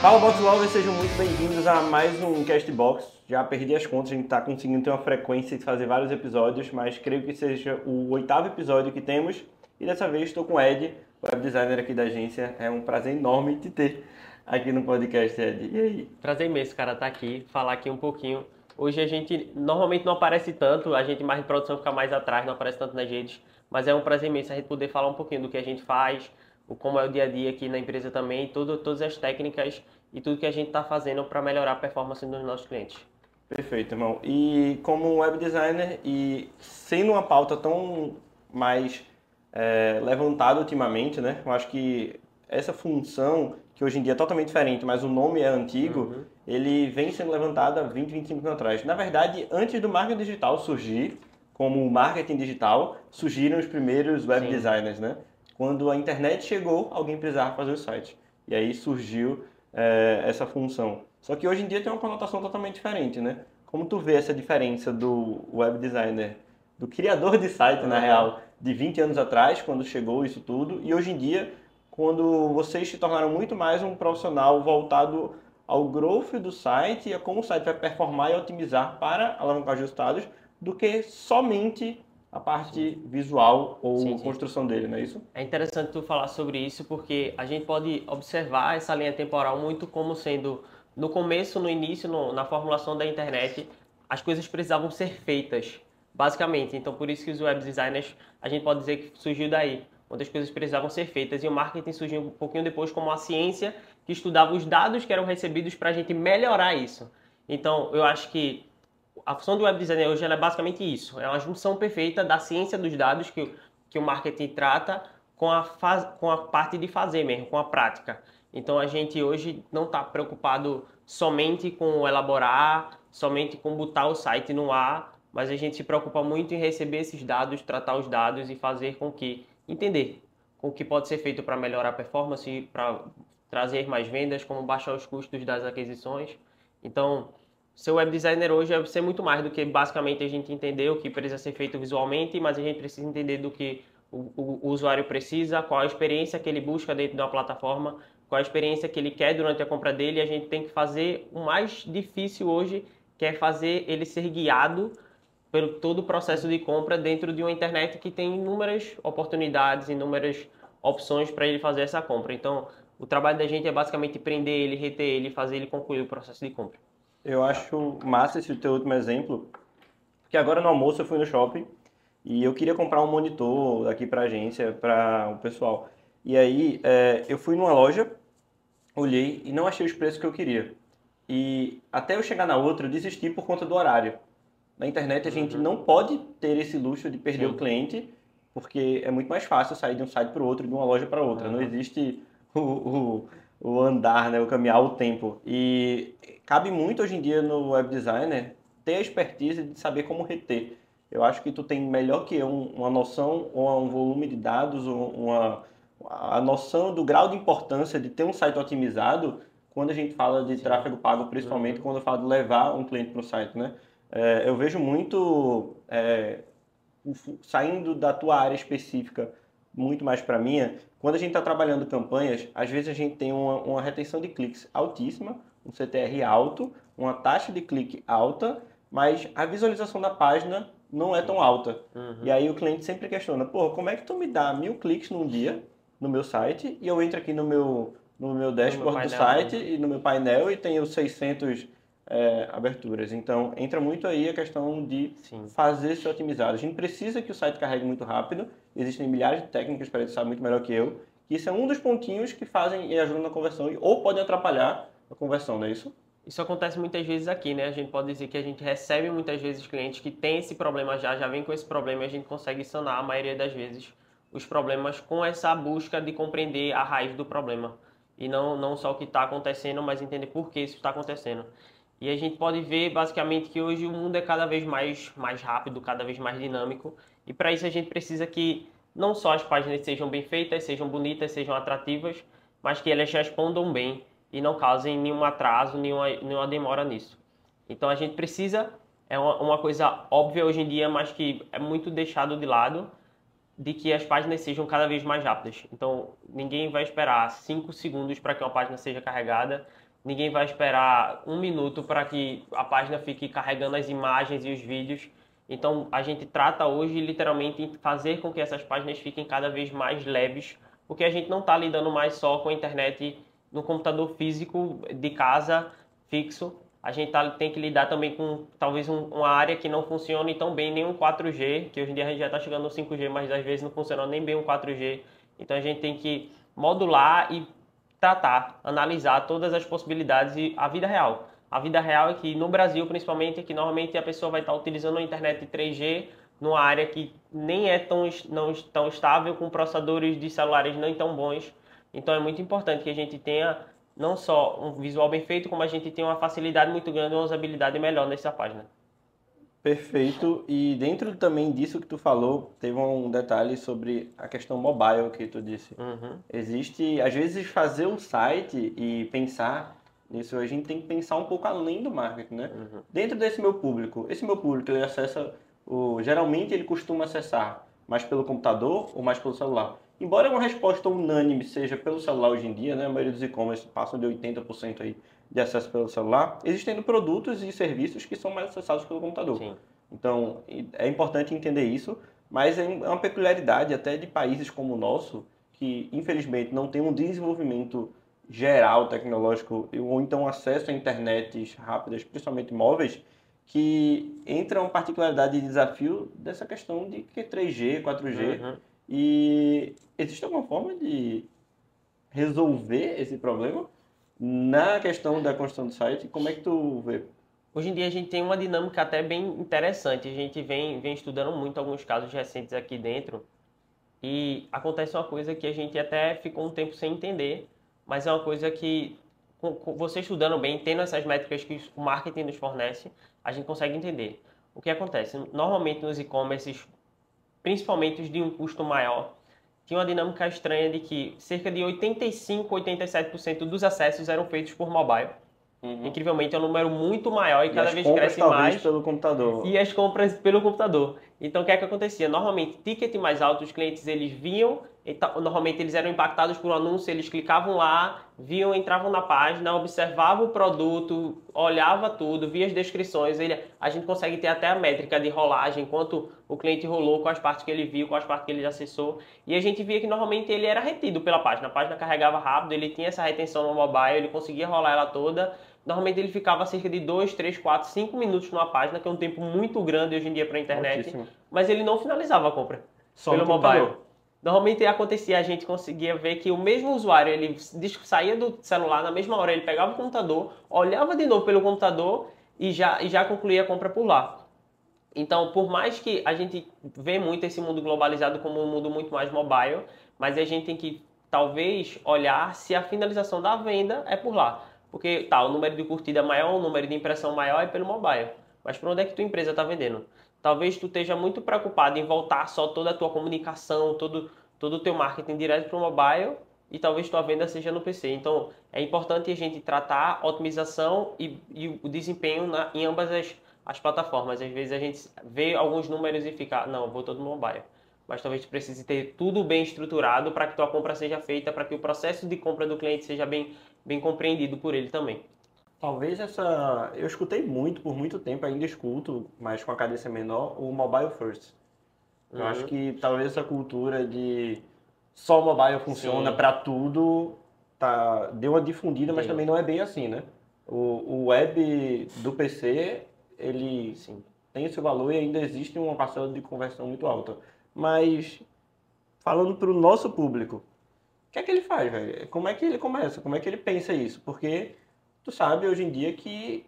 Fala Box Lovers, sejam muito bem-vindos a mais um Castbox. Já perdi as contas, a gente está conseguindo ter uma frequência de fazer vários episódios, mas creio que seja o oitavo episódio que temos. E dessa vez estou com o Ed, web designer aqui da agência. É um prazer enorme te ter aqui no podcast, Ed. E aí? Prazer imenso, cara, estar tá aqui, falar aqui um pouquinho. Hoje a gente normalmente não aparece tanto, a gente mais de produção fica mais atrás, não aparece tanto nas redes, mas é um prazer imenso a gente poder falar um pouquinho do que a gente faz, o como é o dia a dia aqui na empresa também, tudo, todas as técnicas e tudo que a gente está fazendo para melhorar a performance dos nossos clientes. Perfeito, irmão. E como web designer e sendo uma pauta tão mais é, levantada ultimamente, né? Eu acho que essa função, que hoje em dia é totalmente diferente, mas o nome é antigo, uhum. Ele vem sendo levantado há 20, 25 anos atrás. Na verdade, antes do marketing digital surgir, como marketing digital, surgiram os primeiros web Sim. designers, né? Quando a internet chegou, alguém precisava fazer o site. E aí surgiu é, essa função. Só que hoje em dia tem uma conotação totalmente diferente, né? Como tu vê essa diferença do web designer, do criador de site, na real, de 20 anos atrás, quando chegou isso tudo, e hoje em dia, quando vocês se tornaram muito mais um profissional voltado ao growth do site e a como o site vai performar e otimizar para alavancar os resultados, do que somente a parte visual ou sim, sim. construção dele, não é isso? É interessante tu falar sobre isso porque a gente pode observar essa linha temporal muito como sendo no começo, no início, no, na formulação da internet, as coisas precisavam ser feitas, basicamente. Então, por isso que os web designers, a gente pode dizer que surgiu daí, onde as coisas precisavam ser feitas. E o marketing surgiu um pouquinho depois como a ciência que estudava os dados que eram recebidos para a gente melhorar isso. Então, eu acho que a função do web designer hoje é basicamente isso. É uma junção perfeita da ciência dos dados que, que o marketing trata com a, faz, com a parte de fazer mesmo, com a prática. Então a gente hoje não está preocupado somente com elaborar, somente com botar o site no ar, mas a gente se preocupa muito em receber esses dados, tratar os dados e fazer com que entender com o que pode ser feito para melhorar a performance, para trazer mais vendas, como baixar os custos das aquisições. Então, ser web designer hoje é ser muito mais do que basicamente a gente entender o que precisa ser feito visualmente, mas a gente precisa entender do que o, o, o usuário precisa, qual a experiência que ele busca dentro de uma plataforma, qual a experiência que ele quer durante a compra dele. A gente tem que fazer o mais difícil hoje, que é fazer ele ser guiado pelo todo o processo de compra dentro de uma internet que tem inúmeras oportunidades, inúmeras opções para ele fazer essa compra. Então, o trabalho da gente é basicamente prender ele, reter ele, fazer ele concluir o processo de compra. Eu acho massa esse teu último exemplo, porque agora no almoço eu fui no shopping e eu queria comprar um monitor aqui para agência, para o pessoal. E aí é, eu fui numa loja, olhei e não achei os preços que eu queria. E até eu chegar na outra, eu desisti por conta do horário. Na internet a gente uhum. não pode ter esse luxo de perder Sim. o cliente, porque é muito mais fácil sair de um site para o outro, de uma loja para outra. Uhum. Não existe o, o, o andar, né, o caminhar o tempo. E cabe muito hoje em dia no web designer ter a expertise de saber como reter. Eu acho que tu tem melhor que um, uma noção ou um volume de dados, uma, a noção do grau de importância de ter um site otimizado quando a gente fala de tráfego pago, principalmente quando eu falo de levar um cliente para o site, né? É, eu vejo muito é, saindo da tua área específica muito mais para minha, quando a gente está trabalhando campanhas, às vezes a gente tem uma, uma, retenção de cliques altíssima, um CTR alto, uma taxa de clique alta, mas a visualização da página não é tão alta. Uhum. E aí o cliente sempre questiona, pô, como é que tu me dá mil cliques num dia no meu site e eu entro aqui no meu, no meu dashboard no meu do site né? e no meu painel e tenho 600 é, aberturas. Então, entra muito aí a questão de Sim. fazer ser otimizado. A gente precisa que o site carregue muito rápido. Existem milhares de técnicas para isso, sabe muito melhor que eu. Isso é um dos pontinhos que fazem e ajudam na conversão ou podem atrapalhar a conversão, não é isso? Isso acontece muitas vezes aqui, né? A gente pode dizer que a gente recebe muitas vezes clientes que têm esse problema já, já vem com esse problema e a gente consegue sanar a maioria das vezes os problemas com essa busca de compreender a raiz do problema. E não, não só o que está acontecendo, mas entender por que isso está acontecendo. E a gente pode ver basicamente que hoje o mundo é cada vez mais, mais rápido, cada vez mais dinâmico. E para isso a gente precisa que não só as páginas sejam bem feitas, sejam bonitas, sejam atrativas, mas que elas respondam bem e não causem nenhum atraso, nenhuma, nenhuma demora nisso. Então a gente precisa, é uma, uma coisa óbvia hoje em dia, mas que é muito deixado de lado, de que as páginas sejam cada vez mais rápidas. Então, ninguém vai esperar 5 segundos para que uma página seja carregada, ninguém vai esperar um minuto para que a página fique carregando as imagens e os vídeos. Então, a gente trata hoje literalmente fazer com que essas páginas fiquem cada vez mais leves, porque a gente não está lidando mais só com a internet no computador físico de casa fixo, a gente tá, tem que lidar também com talvez um, uma área que não funcione tão bem nem um 4G, que hoje em dia a gente já está chegando no 5G, mas às vezes não funciona nem bem um 4G. Então a gente tem que modular e tratar, analisar todas as possibilidades e a vida real. A vida real é que no Brasil, principalmente, é que normalmente a pessoa vai estar utilizando a internet 3G numa área que nem é tão, não, tão estável, com processadores de celulares não tão bons. Então é muito importante que a gente tenha não só um visual bem feito, como a gente tem uma facilidade muito grande, uma usabilidade melhor nessa página. Perfeito. E dentro também disso que tu falou, teve um detalhe sobre a questão mobile que tu disse. Uhum. Existe, às vezes, fazer um site e pensar nisso, a gente tem que pensar um pouco além do marketing, né? Uhum. Dentro desse meu público, esse meu público, ele acessa, o, geralmente ele costuma acessar mais pelo computador ou mais pelo celular. Embora uma resposta unânime seja pelo celular hoje em dia, né, a maioria dos e-commerce passam de 80% aí de acesso pelo celular, existem produtos e serviços que são mais acessados pelo computador. Sim. Então, é importante entender isso, mas é uma peculiaridade até de países como o nosso, que infelizmente não tem um desenvolvimento geral tecnológico ou então acesso a internets rápidas, principalmente móveis, que entra uma particularidade de desafio dessa questão de que 3G, 4G, Uhum. e existe alguma forma de resolver esse problema na questão da construção do site? Como é que tu vê? Hoje em dia a gente tem uma dinâmica até bem interessante. A gente vem, vem estudando muito alguns casos recentes aqui dentro e acontece uma coisa que a gente até ficou um tempo sem entender, mas é uma coisa que com- com você estudando bem, tendo essas métricas que o marketing nos fornece, a gente consegue entender. O que acontece? Normalmente nos e-commerces, principalmente os de um custo maior, tinha uma dinâmica estranha de que cerca de 85, 87% dos acessos eram feitos por mobile. Incrivelmente é um número muito maior e, E cada vez cresce mais. pelo computador. E as compras pelo computador. Então o que é que acontecia? Normalmente, ticket mais alto, os clientes eles então, normalmente eles eram impactados por um anúncio, eles clicavam lá, viam, entravam na página, observavam o produto, olhava tudo, via as descrições, ele, a gente consegue ter até a métrica de rolagem, quanto o cliente rolou, quais partes que ele viu, quais partes que ele acessou, e a gente via que normalmente ele era retido pela página, a página carregava rápido, ele tinha essa retenção no mobile, ele conseguia rolar ela toda, Normalmente ele ficava cerca de 2, 3, 4, 5 minutos numa página, que é um tempo muito grande hoje em dia para a internet, Muitíssimo. mas ele não finalizava a compra Só pelo no computador. Normalmente acontecia, a gente conseguia ver que o mesmo usuário, ele saía do celular na mesma hora, ele pegava o computador, olhava de novo pelo computador e já, e já concluía a compra por lá. Então, por mais que a gente vê muito esse mundo globalizado como um mundo muito mais mobile, mas a gente tem que talvez olhar se a finalização da venda é por lá. Porque tá, o número de curtida maior, o número de impressão maior é pelo mobile. Mas para onde é que tua empresa está vendendo? Talvez tu esteja muito preocupado em voltar só toda a tua comunicação, todo, todo o teu marketing direto para o mobile e talvez tua venda seja no PC. Então, é importante a gente tratar a otimização e, e o desempenho na, em ambas as, as plataformas. Às vezes a gente vê alguns números e fica, não, vou todo no mobile. Mas talvez tu precise ter tudo bem estruturado para que tua compra seja feita, para que o processo de compra do cliente seja bem, bem compreendido por ele também. Talvez essa. Eu escutei muito, por muito tempo, ainda escuto, mas com a cadência menor, o mobile first. Eu Uhum. acho que talvez essa cultura de só o mobile funciona para tudo tá, deu uma difundida, mas também não é bem assim, né? O, o web do PC, ele Sim. tem esse valor e ainda existe uma parcela de conversão muito alta. Mas, falando para o nosso público, o que é que ele faz, velho? Como é que ele começa? Como é que ele pensa isso? Porque tu sabe hoje em dia que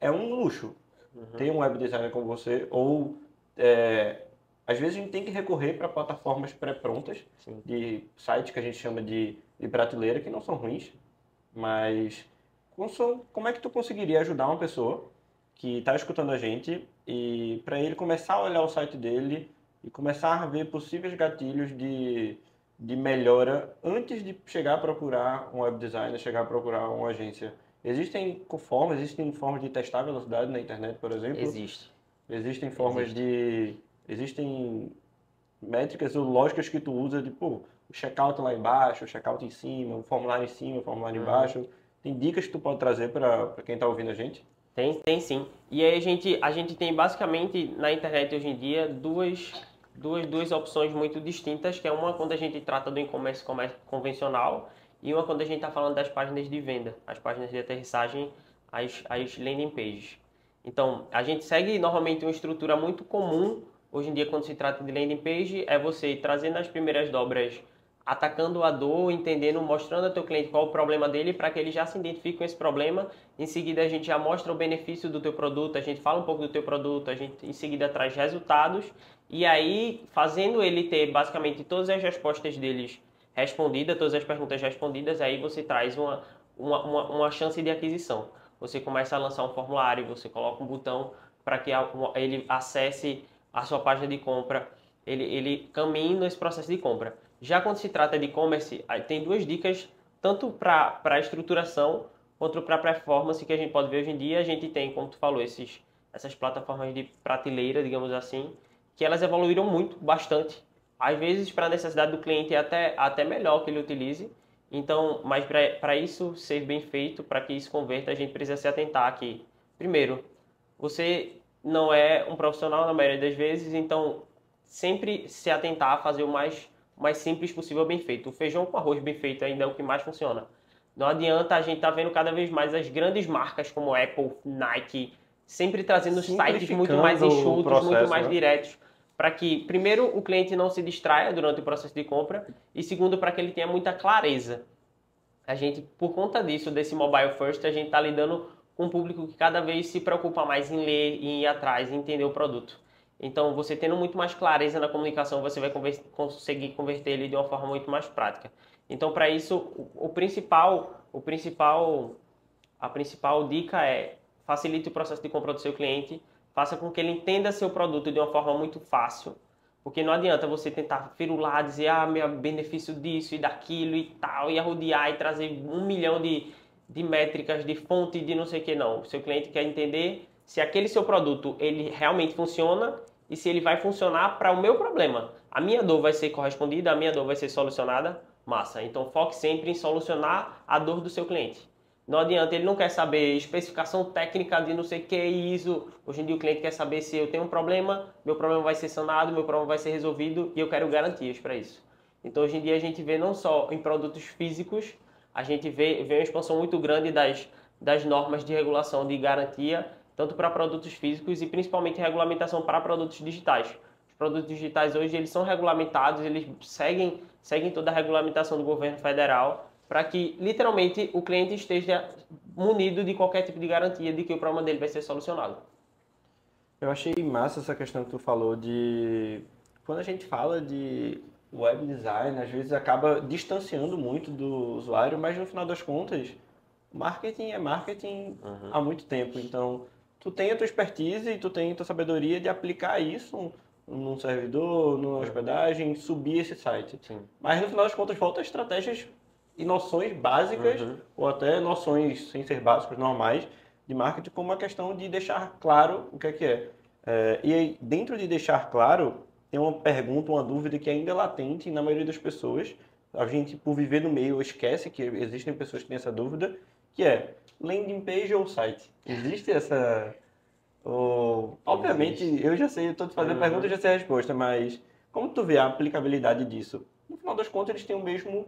é um luxo Uhum. ter um web designer como você, ou é, às vezes a gente tem que recorrer para plataformas pré-prontas de sites que a gente chama de, de prateleira, que não são ruins, mas como é que tu conseguiria ajudar uma pessoa que está escutando a gente e para ele começar a olhar o site dele e começar a ver possíveis gatilhos de, de melhora antes de chegar a procurar um web designer, chegar a procurar uma agência? Existem formas, existem formas de testar velocidade na internet, por exemplo. Existe. Existem formas de. Existem métricas ou lógicas que tu usa, tipo, o checkout lá embaixo, o checkout em cima, o formulário em cima, o formulário Uhum. embaixo. Tem dicas que tu pode trazer para quem está ouvindo a gente? Tem, tem sim. E aí a gente, a gente tem basicamente na internet hoje em dia duas, duas, duas opções muito distintas, que é uma quando a gente trata do e-commerce convencional e uma quando a gente está falando das páginas de venda, as páginas de aterrissagem, as, as landing pages. Então, a gente segue normalmente uma estrutura muito comum hoje em dia quando se trata de landing page, é você trazer nas primeiras dobras atacando a dor, entendendo, mostrando ao teu cliente qual o problema dele para que ele já se identifique com esse problema. Em seguida a gente já mostra o benefício do teu produto, a gente fala um pouco do teu produto, a gente em seguida traz resultados e aí fazendo ele ter basicamente todas as respostas deles respondidas, todas as perguntas respondidas, aí você traz uma, uma, uma, uma chance de aquisição. Você começa a lançar um formulário, você coloca um botão para que ele acesse a sua página de compra, ele, ele caminhe nesse processo de compra. Já quando se trata de e-commerce, tem duas dicas, tanto para a estruturação quanto para a performance que a gente pode ver hoje em dia. A gente tem, como tu falou, esses, essas plataformas de prateleira, digamos assim, que elas evoluíram muito, bastante. Às vezes, para a necessidade do cliente, é até, até melhor que ele utilize. Então, mas para isso ser bem feito, para que isso converta, a gente precisa se atentar aqui. Primeiro, você não é um profissional na maioria das vezes, então sempre se atentar a fazer o mais, mais simples possível bem feito. O feijão com arroz bem feito ainda é o que mais funciona. Não adianta, a gente tá vendo cada vez mais as grandes marcas como Apple, Nike, sempre trazendo sites muito mais enxutos, processo, muito mais né? diretos, para que, primeiro, o cliente não se distraia durante o processo de compra e, segundo, para que ele tenha muita clareza. A gente, por conta disso, desse mobile first, a gente está lidando com um público que cada vez se preocupa mais em ler e ir atrás, em entender o produto. Então, você tendo muito mais clareza na comunicação, você vai conver- conseguir converter ele de uma forma muito mais prática. Então, para isso, o, o principal, o principal, a principal dica é facilite o processo de compra do seu cliente, faça com que ele entenda seu produto de uma forma muito fácil, porque não adianta você tentar firular, dizer, ah, meu benefício disso e daquilo e tal, e arrodear e trazer um milhão de, de métricas, de fonte, de não sei o que, não. O seu cliente quer entender se aquele seu produto, ele realmente funciona e se ele vai funcionar para o meu problema. A minha dor vai ser correspondida, a minha dor vai ser solucionada, massa. Então foque sempre em solucionar a dor do seu cliente. Não adianta, ele não quer saber especificação técnica de não sei que ISO. Hoje em dia o cliente quer saber se eu tenho um problema, meu problema vai ser sanado, meu problema vai ser resolvido e eu quero garantias para isso. Então hoje em dia a gente vê não só em produtos físicos, a gente vê, vê uma expansão muito grande das, das normas de regulação de garantia, tanto para produtos físicos e principalmente regulamentação para produtos digitais. Os produtos digitais hoje eles são regulamentados, eles seguem, seguem toda a regulamentação do governo federal para que literalmente o cliente esteja munido de qualquer tipo de garantia de que o problema dele vai ser solucionado. Eu achei massa essa questão que tu falou de quando a gente fala de web design, às vezes acaba distanciando muito do usuário, mas no final das contas, marketing é marketing há muito tempo. Então, tu tem a tua expertise e tu tem a tua sabedoria de aplicar isso num servidor, numa hospedagem, subir esse site. Sim. Mas no final das contas, faltam estratégias e noções básicas, Uhum. ou até noções sem ser básicas, normais, de marketing, como a questão de deixar claro o que é que é. É, e aí, dentro de deixar claro, tem uma pergunta, uma dúvida que ainda é latente na maioria das pessoas. A gente, por viver no meio, esquece que existem pessoas que têm essa dúvida, que é landing page ou site? Existe essa... ou- Obviamente, eu já sei, eu estou te fazendo Uhum. pergunta, eu já sei a resposta, mas como tu vê a aplicabilidade disso? No final das contas, eles têm o mesmo...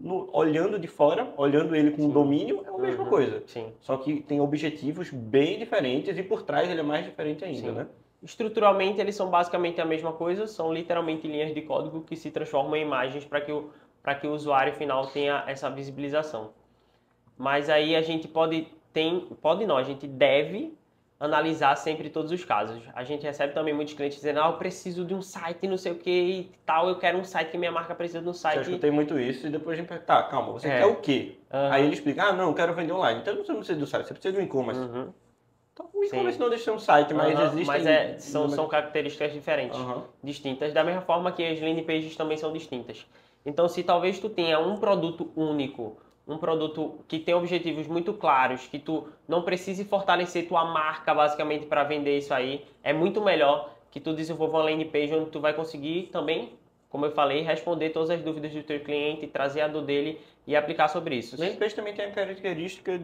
no- olhando de fora, olhando ele com Sim. domínio, é a mesma Uhum. coisa. Sim. Só que tem objetivos bem diferentes e por trás ele é mais diferente ainda, Sim. né? Estruturalmente, eles são basicamente a mesma coisa, são literalmente linhas de código que se transformam em imagens para que, o, para que o usuário final tenha essa visibilização. Mas aí a gente pode, tem, pode não, a gente deve analisar sempre todos os casos. A gente recebe também muitos clientes dizendo, ah, eu preciso de um site, não sei o que e tal, eu quero um site que minha marca precisa de um site. escutei muito isso e depois a gente pergunta, tá, calma, você É. quer o quê? Aham. Aí ele explica, ah, não, eu quero vender online. Então você não precisa do site, você precisa do e-commerce. Uhum. Então o e-commerce não deixa de ser um site, mas Aham, existem... Mas é, são, são características diferentes. Distintas, da mesma forma que as landing pages também são distintas. Então, se talvez tu tenha um produto único, um produto que tem objetivos muito claros, que tu não precise fortalecer tua marca basicamente para vender isso aí, é muito melhor que tu desenvolva uma landing page onde tu vai conseguir também como eu falei, responder todas as dúvidas do teu cliente, trazer a do dele e aplicar sobre isso. Landing page também tem a característica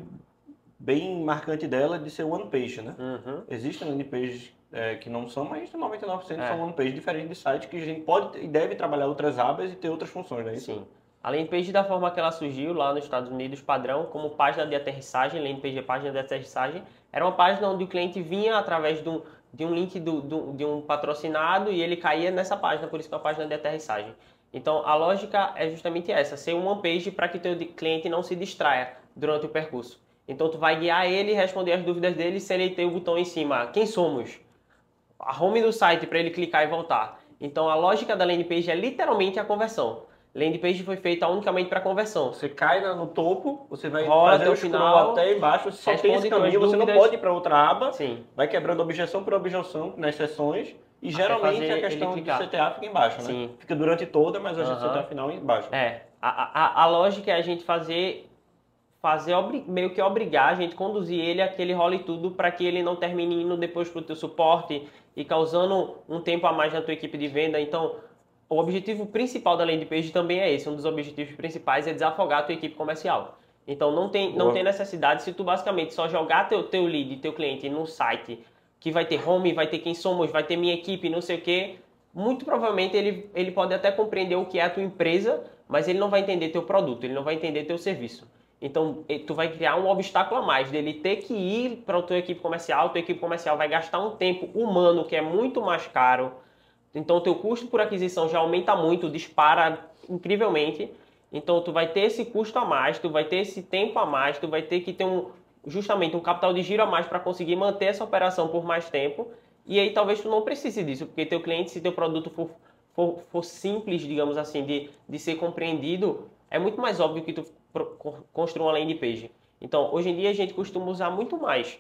bem marcante dela de ser one page, né? Uhum. Existem landing pages é, que não são, mas 99% É. são one page diferente de site que a gente pode e deve trabalhar outras abas e ter outras funções, né? Sim. A landing da forma que ela surgiu lá nos Estados Unidos, padrão, como página de aterrissagem, landing page é página de aterrissagem, era uma página onde o cliente vinha através de um, de um link do, do- de um patrocinado e ele caía nessa página, por isso que é uma página de aterrissagem. Então, a lógica é justamente essa, ser uma page para que o teu cliente não se distraia durante o percurso. Então, tu vai guiar ele responder as dúvidas dele sem ele ter o botão em cima, quem somos? A home do site para ele clicar e voltar. Então, a lógica da landing page é literalmente a conversão. Landing page foi feita unicamente para conversão. Você cai no topo, você vai Rola fazer até o final, até embaixo, só tem esse caminho, você não pode ir para outra aba, Sim. vai quebrando objeção por objeção nas sessões e geralmente a questão do. CTA fica embaixo, né? Sim. Fica durante toda, mas a gente Aham. CTA final embaixo. É, a, a, a lógica é a gente fazer, fazer meio que obrigar a gente conduzir ele a que ele role tudo para que ele não termine indo depois para o teu suporte e causando um tempo a mais na tua equipe de venda. Então, o objetivo principal da landing page também é esse. Um dos objetivos principais é desafogar a tua equipe comercial. Então, não tem, não tem necessidade se tu basicamente só jogar teu, teu lead, teu cliente no site que vai ter home, vai ter quem somos, vai ter minha equipe, não sei o quê, muito provavelmente ele, ele pode até compreender o que é a tua empresa, mas ele não vai entender teu produto, ele não vai entender teu serviço. Então, e- tu vai criar um obstáculo a mais dele ter que ir para a tua equipe comercial, tua equipe comercial vai gastar um tempo humano que é muito mais caro. Então, teu custo por aquisição já aumenta muito, dispara incrivelmente. Então, tu vai ter esse custo a mais, tu vai ter esse tempo a mais, tu vai ter que ter um justamente um capital de giro a mais para conseguir manter essa operação por mais tempo. E aí talvez tu não precise disso, porque teu cliente, se teu produto for, for, for simples, digamos assim, de, de ser compreendido, é muito mais óbvio que tu construa uma landing page. Então, hoje em dia a gente costuma usar muito mais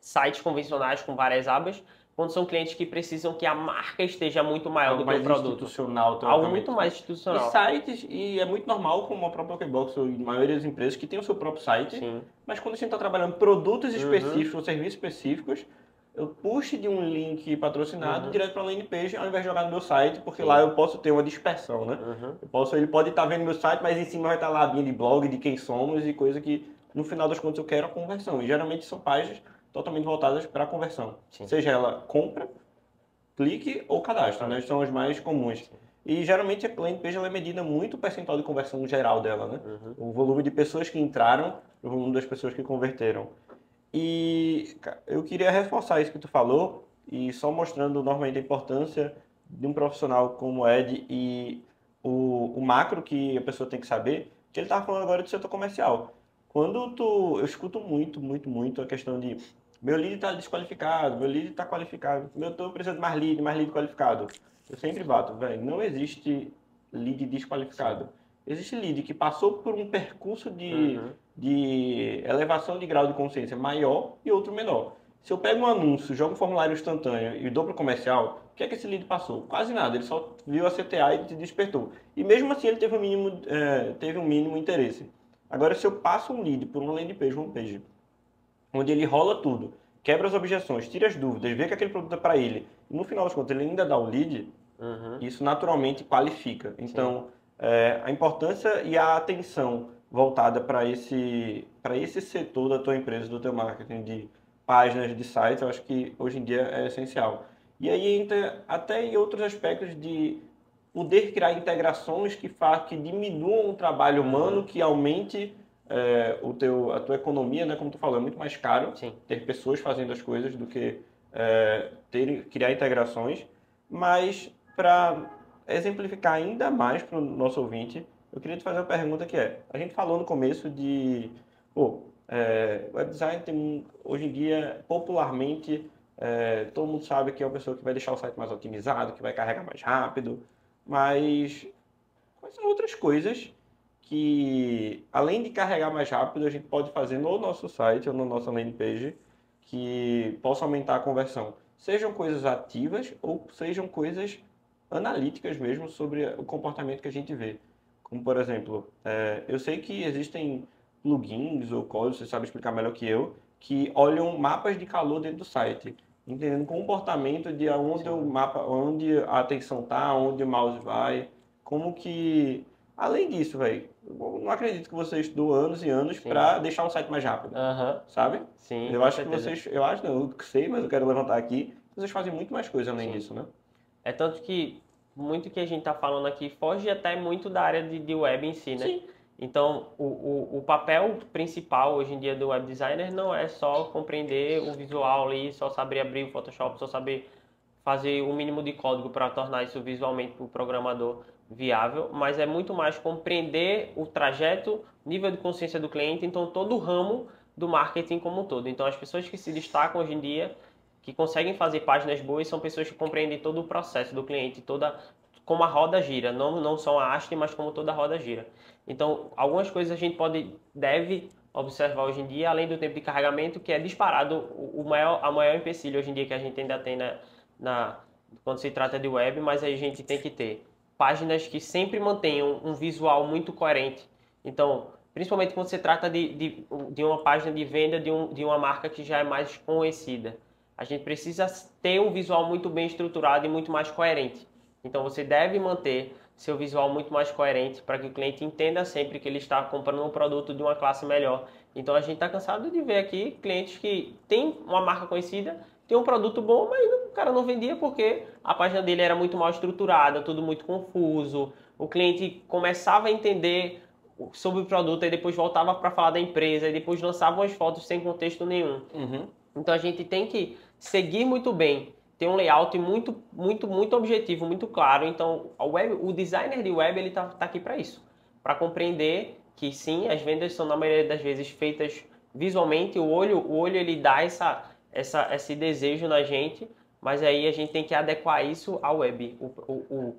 sites convencionais com várias abas, quando são clientes que precisam que a marca esteja muito maior Algo do que mais o produto. institucional, Algo muito mais E institucional. sites, e é muito normal, como a própria Okbox ou a maioria das empresas, que tem o seu próprio site, Sim. mas quando a gente está trabalhando produtos Uhum. específicos ou serviços específicos, eu puxo de um link patrocinado Uhum. direto para a landing page, ao invés de jogar no meu site, porque Sim. lá eu posso ter uma dispersão, né? Uhum. Eu posso, ele pode estar vendo meu site, mas em cima vai estar lá a linha de blog, de quem somos e coisa que, no final das contas, eu quero a conversão. E geralmente são páginas totalmente voltadas para a conversão. Sim. Seja ela compra, clique ou cadastro, né? São as mais comuns. E geralmente a landing page ela é medida muito o percentual de conversão geral dela, né? Uhum. O volume de pessoas que entraram, o volume das pessoas que converteram. E eu queria reforçar isso que tu falou e só mostrando normalmente a importância de um profissional como o Ed e o, o macro que a pessoa tem que saber, que ele estava falando agora do setor comercial. Quando tu, eu escuto muito, muito, muito a questão de meu lead está desqualificado, meu lead está qualificado, eu estou precisando de mais lead, mais lead qualificado. Eu sempre bato, velho, não existe lead desqualificado. Existe lead que passou por um percurso de, Uhum. de elevação de grau de consciência maior e outro menor. Se eu pego um anúncio, jogo um formulário instantâneo e dou para o comercial, o que é que esse lead passou? Quase nada, ele só viu a CTA e te despertou. E mesmo assim ele teve um mínimo, eh, teve um mínimo interesse. Agora, se eu passo um lead por uma landing page, uma page, onde ele rola tudo, quebra as objeções, tira as dúvidas, vê que aquele produto é para ele, e no final das contas ele ainda dá o lead, Uhum. isso naturalmente qualifica. Então, é, a importância e a atenção voltada para esse, esse setor da tua empresa, do teu marketing, de páginas, de sites, eu acho que hoje em dia é essencial. E aí entra até em outros aspectos de poder criar integrações que, fa que diminuam o trabalho humano, que aumente é, o teu, a tua economia, né? como tu falou, é muito mais caro Sim. ter pessoas fazendo as coisas do que é, ter, criar integrações. Mas para exemplificar ainda mais para o nosso ouvinte, eu queria te fazer uma pergunta que é, a gente falou no começo de, pô, é, web design tem, hoje em dia, popularmente, é, todo mundo sabe que é uma pessoa que vai deixar o site mais otimizado, que vai carregar mais rápido, mas quais são outras coisas que, além de carregar mais rápido, a gente pode fazer no nosso site ou na nossa landing page que possa aumentar a conversão? Sejam coisas ativas ou sejam coisas analíticas mesmo sobre o comportamento que a gente vê. Como, por exemplo, é, eu sei que existem plugins ou códigos, você sabe explicar melhor que eu, que olham mapas de calor dentro do site. entendendo o comportamento de onde o mapa, onde a atenção tá, onde o mouse vai, como que além disso, velho, não acredito que você estudou anos e anos para deixar um site mais rápido, Aham, sabe? sim. Eu acho que certeza. vocês, eu acho, não, eu sei, mas eu quero levantar aqui, vocês fazem muito mais coisa além Sim. disso, né? É tanto que muito que a gente está falando aqui foge até muito da área de, de web em si, né? Sim. Então, o, o, o papel principal hoje em dia do web designer não é só compreender o visual ali, só saber abrir o Photoshop, só saber fazer o mínimo de código para tornar isso visualmente para o programador viável, mas é muito mais compreender o trajeto, nível de consciência do cliente, então todo o ramo do marketing como um todo. Então, as pessoas que se destacam hoje em dia, que conseguem fazer páginas boas, são pessoas que compreendem todo o processo do cliente, toda como a roda gira, não, não só a haste, mas como toda a roda gira. Então, algumas coisas a gente pode, deve observar hoje em dia, além do tempo de carregamento, que é disparado o maior, a maior empecilho hoje em dia que a gente ainda tem na, na, quando se trata de web, mas aí a gente tem que ter páginas que sempre mantenham um visual muito coerente. Então, principalmente quando se trata de, de, de uma página de venda de, um, de uma marca que já é mais conhecida. A gente precisa ter um visual muito bem estruturado e muito mais coerente. Então, você deve manter seu visual muito mais coerente para que o cliente entenda sempre que ele está comprando um produto de uma classe melhor. Então, a gente está cansado de ver aqui clientes que têm uma marca conhecida, tem um produto bom, mas o cara não vendia porque a página dele era muito mal estruturada, tudo muito confuso. O cliente começava a entender sobre o produto e depois voltava para falar da empresa e depois lançava umas fotos sem contexto nenhum. Uhum. Então a gente tem que seguir muito bem, ter um layout muito, muito, muito objetivo, muito claro. Então web, o designer de web ele tá, tá aqui para isso, para compreender que sim, as vendas são na maioria das vezes feitas visualmente. O olho, o olho ele dá essa, essa, esse desejo na gente, mas aí a gente tem que adequar isso à web. O, o, o-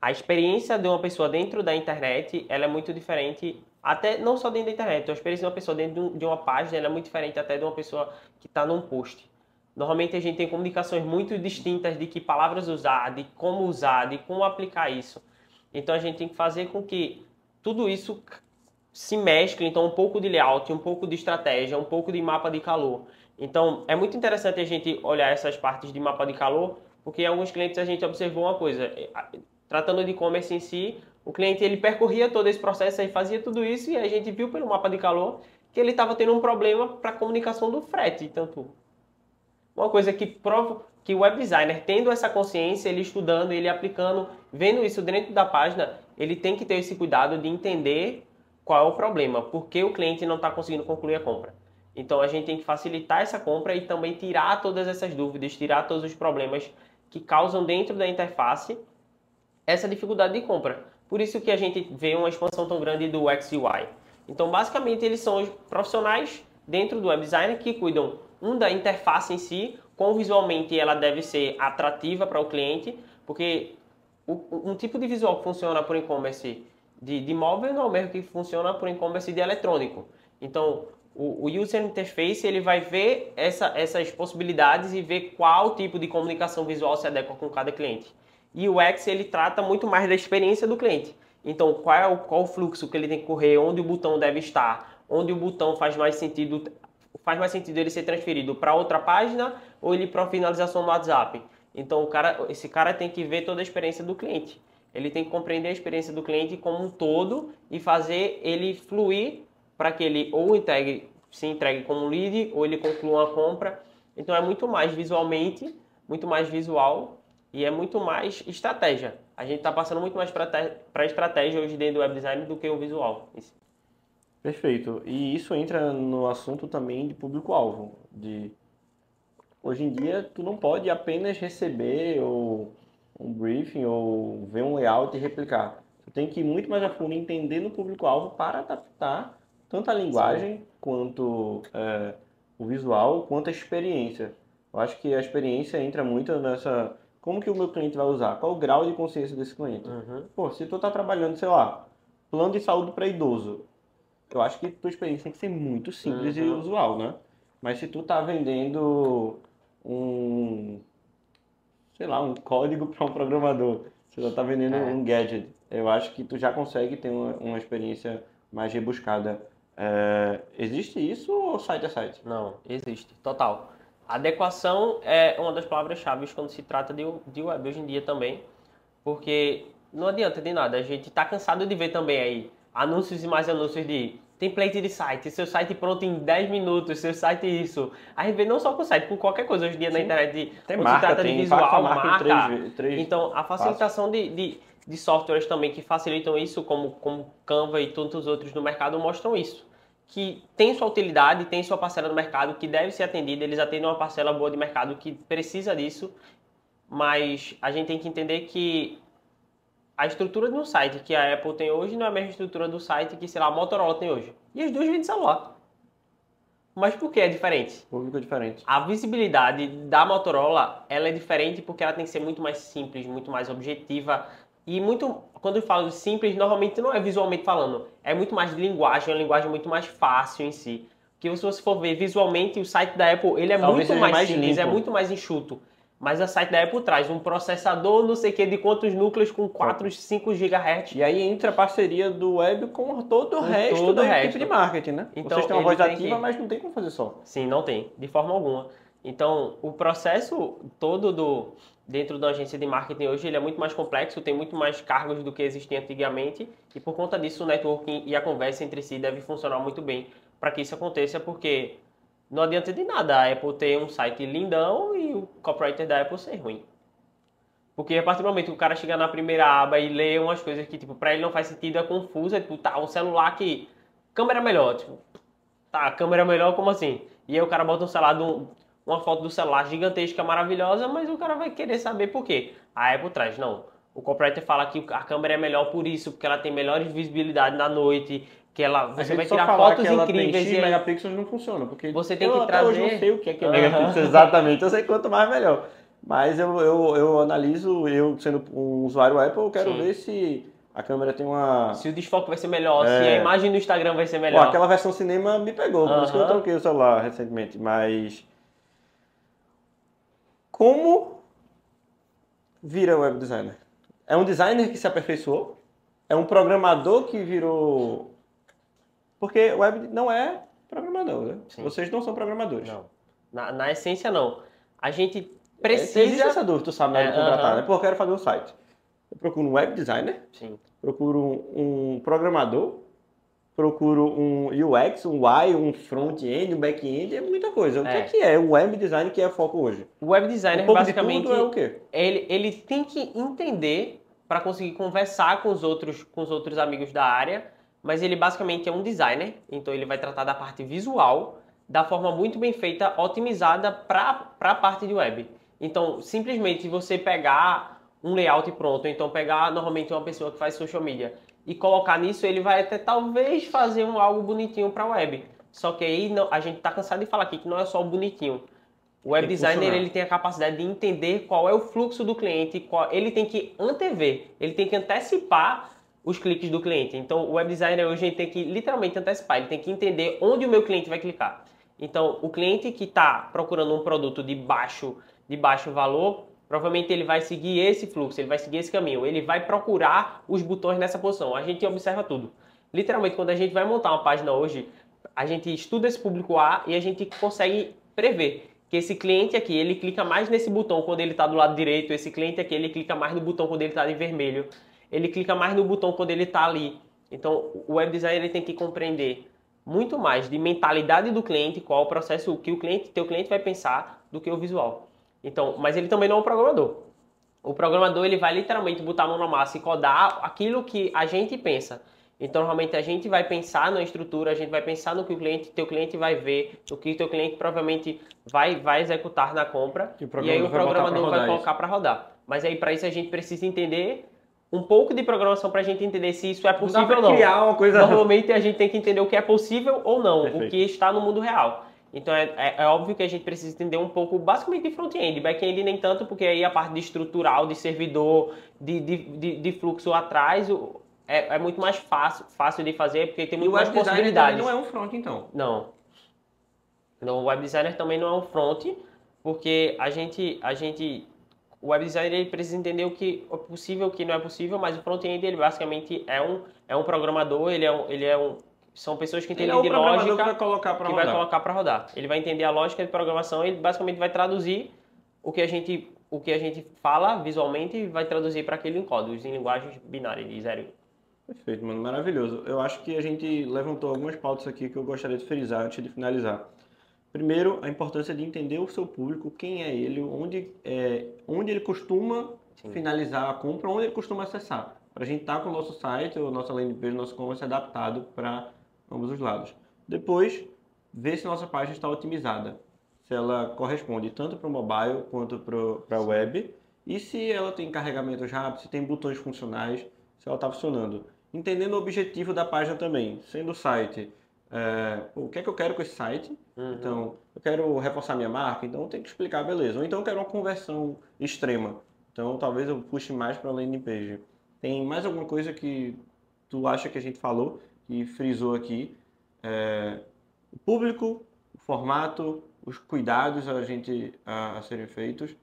a experiência de uma pessoa dentro da internet ela é muito diferente, até não só dentro da internet, a experiência de uma pessoa dentro de um- uma página é muito diferente até de uma pessoa que está num post. Normalmente a gente tem comunicações muito distintas de que palavras usar, de como usar, de como aplicar isso. Então a gente tem que fazer com que tudo isso se mescle, então um pouco de layout, um pouco de estratégia, um pouco de mapa de calor. Então é muito interessante a gente olhar essas partes de mapa de calor, porque alguns clientes a gente observou uma coisa, eh, tratando de e-commerce em si, o cliente ele percorria todo esse processo e fazia tudo isso e a gente viu pelo mapa de calor que ele estava tendo um problema para a comunicação do frete, tanto uma coisa que prova que o web designer tendo essa consciência, ele estudando, ele aplicando, vendo isso dentro da página, ele tem que ter esse cuidado de entender qual é o problema, por que o cliente não está conseguindo concluir a compra. Então a gente tem que facilitar essa compra e também tirar todas essas dúvidas, tirar todos os problemas que causam dentro da interface essa dificuldade de compra. Por isso que a gente vê uma expansão tão grande do XUI. Então, basicamente, eles são os profissionais dentro do web design que cuidam um da interface em si, como visualmente ela deve ser atrativa para o cliente, porque um tipo de visual que funciona por e-commerce de, de móvel não é o mesmo que funciona por e-commerce de eletrônico. Então, o, o user interface ele vai ver essa- essas possibilidades e ver qual tipo de comunicação visual se adequa com cada cliente. E o X ele trata muito mais da experiência do cliente. Então, qual é o, qual fluxo que ele tem que correr, onde o botão deve estar, onde o botão faz mais sentido, faz mais sentido ele ser transferido para outra página ou ele para finalização no WhatsApp. Então, o cara, esse cara tem que ver toda a experiência do cliente. Ele tem que compreender a experiência do cliente como um todo e fazer ele fluir para que ele ou entregue, se entregue como lead ou ele conclua uma compra. Então, é muito mais visualmente, muito mais visual e é muito mais estratégia. A gente está passando muito mais para estratégia hoje dentro do web design do que o visual. Perfeito. E isso entra no assunto também de público-alvo. De hoje em dia tu não pode apenas receber ou um briefing ou ver um layout e replicar. Tu tem que ir muito mais a fundo entender no público-alvo para adaptar tanto a linguagem quanto é, o visual quanto a experiência. Eu acho que a experiência entra muito nessa como que o meu cliente vai usar, qual o grau de consciência desse cliente. Uhum. Pô, se tu tá trabalhando, sei lá, plano de saúde para idoso, eu acho que tua experiência tem que ser muito simples e Uhum. usual, né? Mas se tu tá vendendo um, sei lá, um código para um programador, se tu tá vendendo É. um gadget, eu acho que tu já consegue ter uma, uma experiência mais rebuscada. É, existe isso ou site a site? Não, existe, total. Adequação é uma das palavras-chave quando se trata de, de web hoje em dia também, porque não adianta de nada. A gente está cansado de ver também aí anúncios e mais anúncios de template de site, seu site pronto em 10 minutos, seu site isso. A gente vê não só com o site, com qualquer coisa hoje em dia Sim. na internet. De, tem marca, se trata tem de visual, marca. marca. Três, três então, a facilitação de, de, de, softwares também que facilitam isso, como, como Canva e tantos outros no mercado, mostram isso. Que tem sua utilidade, tem sua parcela no mercado que deve ser atendida, eles atendem uma parcela boa de mercado que precisa disso, mas a gente tem que entender que a estrutura de um site que a Apple tem hoje não é a mesma estrutura do site que, sei lá, a Motorola tem hoje. E as duas vêm de celular. Mas por que é diferente? Público é diferente. A visibilidade da Motorola, ela é diferente porque ela tem que ser muito mais simples, muito mais objetiva. E muito, quando eu falo de simples, normalmente não é visualmente falando. É muito mais de linguagem, é uma linguagem muito mais fácil em si. Porque se você for ver visualmente, o site da Apple, ele é Talvez muito mais, mais simples, é muito mais enxuto. Mas a site da Apple traz um processador, não sei o que, de quantos núcleos com 4, 5 GHz. E aí entra a parceria do web com todo o com resto todo da resto. equipe de marketing, né? Então, Vocês têm uma voz ativa, que... mas não tem como fazer só. Sim, não tem, de forma alguma. Então, o processo todo do dentro da agência de marketing hoje ele é muito mais complexo, tem muito mais cargos do que existia antigamente e por conta disso o networking e a conversa entre si deve funcionar muito bem para que isso aconteça, porque não adianta de nada a Apple ter um site lindão e o copywriter da Apple ser ruim. Porque a partir do momento que o cara chega na primeira aba e lê umas coisas que, tipo, pra ele não faz sentido, é confuso, é tipo, tá, um celular que. Câmera melhor, tipo. Tá, câmera melhor, como assim? E aí o cara bota um celular, do, uma foto do celular gigantesca, maravilhosa, mas o cara vai querer saber por quê. A Apple traz, não. O copywriter fala que a câmera é melhor por isso, porque ela tem melhor visibilidade na noite, que ela você vai tirar fotos incríveis e megapixels não funciona porque você tem que trazer hoje não sei o que é, que é megapixels exatamente eu sei quanto mais melhor mas eu, eu, eu analiso eu sendo um usuário Apple eu quero Sim. ver se a câmera tem uma se o desfoque vai ser melhor é... se a imagem do Instagram vai ser melhor Pô, aquela versão cinema me pegou por isso que eu troquei o celular recentemente mas como vira web designer é um designer que se aperfeiçoou é um programador que virou porque web não é programador, né? Sim. Vocês não são programadores. Não. Na, na essência, não. A gente precisa... Existe essa dúvida, tu sabe, na hora de contratar, uh -huh. né? Pô, eu quero fazer um site. Eu procuro um web designer, Sim. procuro um, um programador, procuro um UX, um UI, um front-end, um back-end, é muita coisa. O é. que é que é o web design que é foco hoje? O web designer, um basicamente, é o quê? Ele, ele tem que entender para conseguir conversar com os outros com os outros amigos da área mas ele basicamente é um designer, então ele vai tratar da parte visual da forma muito bem feita, otimizada para a parte de web. Então, simplesmente você pegar um layout pronto, então pegar normalmente uma pessoa que faz social media e colocar nisso, ele vai até talvez fazer um algo bonitinho para a web. Só que aí não, a gente está cansado de falar aqui que não é só o bonitinho. O web designer ele tem a capacidade de entender qual é o fluxo do cliente, qual, ele tem que antever, ele tem que antecipar os cliques do cliente. Então, o web designer hoje tem que literalmente antecipar, ele tem que entender onde o meu cliente vai clicar. Então, o cliente que está procurando um produto de baixo, de baixo valor, provavelmente ele vai seguir esse fluxo, ele vai seguir esse caminho, ele vai procurar os botões nessa posição. A gente observa tudo. Literalmente, quando a gente vai montar uma página hoje, a gente estuda esse público A e a gente consegue prever que esse cliente aqui, ele clica mais nesse botão quando ele está do lado direito, esse cliente aqui, ele clica mais no botão quando ele está em vermelho ele clica mais no botão quando ele está ali. Então, o web designer ele tem que compreender muito mais de mentalidade do cliente, qual o processo que o cliente, teu cliente vai pensar do que o visual. Então, mas ele também não é um programador. O programador ele vai literalmente botar a mão na massa e codar aquilo que a gente pensa. Então, normalmente a gente vai pensar na estrutura, a gente vai pensar no que o cliente, teu cliente vai ver, o que teu cliente provavelmente vai, vai executar na compra, e, e aí o programador vai colocar para rodar. Mas aí para isso a gente precisa entender um pouco de programação para a gente entender se isso é possível ou não. Criar uma coisa Normalmente a gente tem que entender o que é possível ou não, Perfeito. o que está no mundo real. Então é, é, é, óbvio que a gente precisa entender um pouco, basicamente, de front-end. Back-end nem tanto, porque aí a parte de estrutural, de servidor, de, de, de, de fluxo atrás, é, é, muito mais fácil, fácil de fazer, porque tem muito mais possibilidades. não é um front, então? Não. Então, o web designer também não é um front, porque a gente, a gente o web designer ele precisa entender o que é possível o que não é possível, mas o front-end ele basicamente é um, é um programador, ele é um, ele é um são pessoas que Ele entendem é o de lógica que vai colocar para rodar. rodar. Ele vai entender a lógica de programação, ele basicamente vai traduzir o que a gente o que a gente fala visualmente e vai traduzir para aquele código em linguagens binárias de 0 e 1. Perfeito, mano, maravilhoso. Eu acho que a gente levantou algumas pautas aqui que eu gostaria de frisar antes de finalizar. Primeiro, a importância de entender o seu público, quem é ele, onde, é, onde ele costuma Sim. finalizar a compra, onde ele costuma acessar. Para a gente estar com o nosso site, ou nossa landing page, nosso e-commerce adaptado para ambos os lados. Depois, ver se nossa página está otimizada, se ela corresponde tanto para o mobile quanto para a web, e se ela tem carregamentos rápidos, se tem botões funcionais, se ela está funcionando. Entendendo o objetivo da página também, sendo o site, é, o que é que eu quero com esse site, Uhum. então, eu quero reforçar minha marca, então eu tenho que explicar, beleza. Ou então eu quero uma conversão extrema. Então talvez eu puxe mais para a landing page. Tem mais alguma coisa que tu acha que a gente falou, que frisou aqui? É, o público, o formato, os cuidados a gente a, a serem feitos.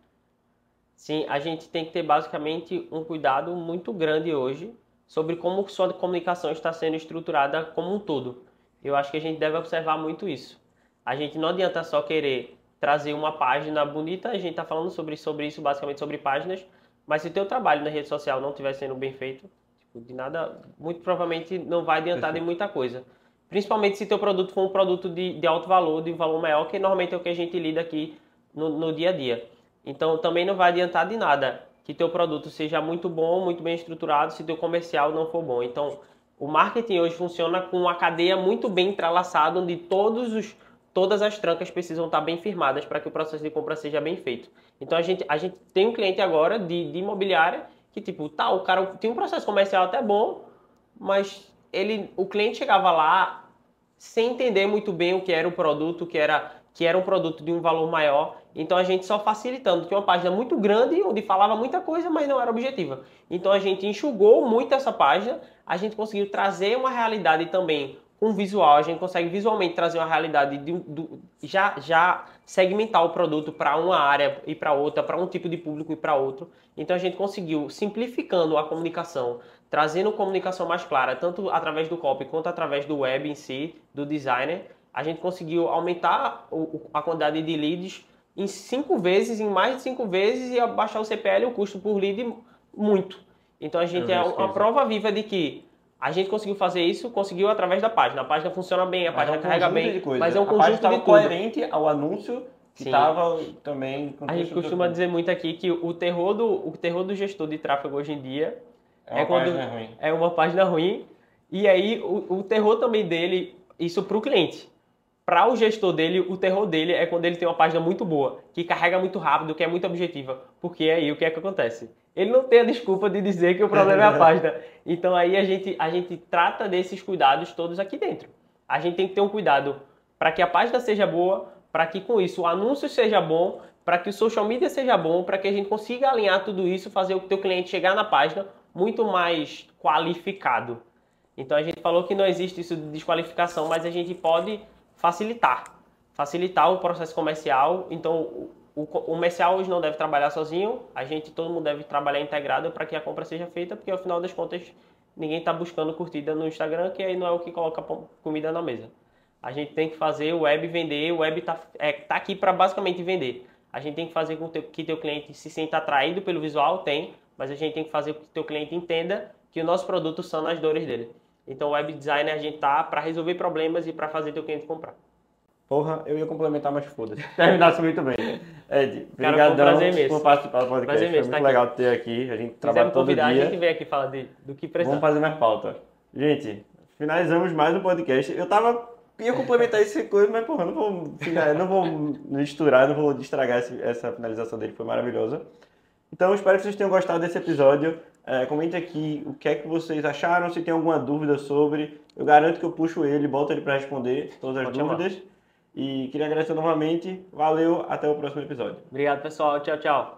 Sim, a gente tem que ter basicamente um cuidado muito grande hoje sobre como sua comunicação está sendo estruturada como um todo. Eu acho que a gente deve observar muito isso. A gente não adianta só querer trazer uma página bonita, a gente está falando sobre, sobre isso, basicamente sobre páginas, mas se o teu trabalho na rede social não estiver sendo bem feito, de nada, muito provavelmente não vai adiantar de muita coisa. Principalmente se teu produto for um produto de, de alto valor, de valor maior, que normalmente é o que a gente lida aqui no, no dia a dia. Então também não vai adiantar de nada que teu produto seja muito bom, muito bem estruturado, se teu comercial não for bom. Então o marketing hoje funciona com uma cadeia muito bem entrelaçada, onde todos os, todas as trancas precisam estar bem firmadas para que o processo de compra seja bem feito. Então a gente, a gente tem um cliente agora de, de imobiliária que tipo, tá, o cara tem um processo comercial até bom, mas ele, o cliente chegava lá sem entender muito bem o que era o produto, que era que era um produto de um valor maior. Então a gente só facilitando, tinha uma página muito grande onde falava muita coisa, mas não era objetiva. Então a gente enxugou muito essa página, a gente conseguiu trazer uma realidade também com visual, a gente consegue visualmente trazer uma realidade de, do, já, já segmentar o produto para uma área e para outra, para um tipo de público e para outro. Então a gente conseguiu simplificando a comunicação, trazendo comunicação mais clara, tanto através do copy quanto através do web em si, do designer, a gente conseguiu aumentar o, a quantidade de leads em cinco vezes, em mais de cinco vezes, e abaixar o CPL, o custo por lead, muito. Então a gente é uma isso. prova viva de que a gente conseguiu fazer isso, conseguiu através da página. A página funciona bem, a página um carrega bem, mas é um a conjunto de coerente ao anúncio que estava também... A gente costuma dizer muito aqui que o terror do, o terror do gestor de tráfego hoje em dia É uma é quando- página ruim. é uma página ruim. E aí o, o terror também dele, isso para o cliente. Para o gestor dele, o terror dele é quando ele tem uma página muito boa, que carrega muito rápido, que é muito objetiva. Porque aí o que é que acontece? Ele não tem a desculpa de dizer que o problema é a página. Então aí a gente, a gente trata desses cuidados todos aqui dentro. A gente tem que ter um cuidado para que a página seja boa, para que com isso o anúncio seja bom, para que o social media seja bom, para que a gente consiga alinhar tudo isso, fazer o teu cliente chegar na página muito mais qualificado. Então a gente falou que não existe isso de desqualificação, mas a gente pode facilitar. Facilitar o processo comercial. Então o, o co- o comercial hoje não deve trabalhar sozinho, a gente, todo mundo deve trabalhar integrado para que a compra seja feita, porque ao final das contas ninguém está buscando curtida no Instagram, que aí não é o que coloca comida na mesa. A gente tem que fazer o web vender, o web está é, tá aqui para basicamente vender. A gente tem que fazer com que teu cliente se sinta atraído pelo visual, tem, mas a gente tem que fazer com que teu cliente entenda que o nosso produto são as dores dele. Então, o web designer a gente tá para resolver problemas e para fazer teu cliente comprar. Porra, eu ia complementar, mas foda-se. Terminasse muito bem. Ed, foi prazer mesmo. por participar do podcast. Prazer Foi mesmo muito estar legal ter aqui. A gente trabalha todo convidar, a dia. gente vem aqui falar de, do que precisar. Vamos fazer mais pauta. Gente, finalizamos mais um podcast. Eu tava. ia complementar esse coisa, mas porra, não vou, não vou misturar, não vou estragar esse- essa finalização dele, foi maravilhosa. Então, espero que vocês tenham gostado desse episódio. É, comente aqui o que é que vocês acharam, se tem alguma dúvida sobre. Eu garanto que eu puxo ele, boto ele para responder todas as Pode chamar. E queria agradecer novamente. Valeu, até o próximo episódio. Obrigado, pessoal. Tchau, tchau.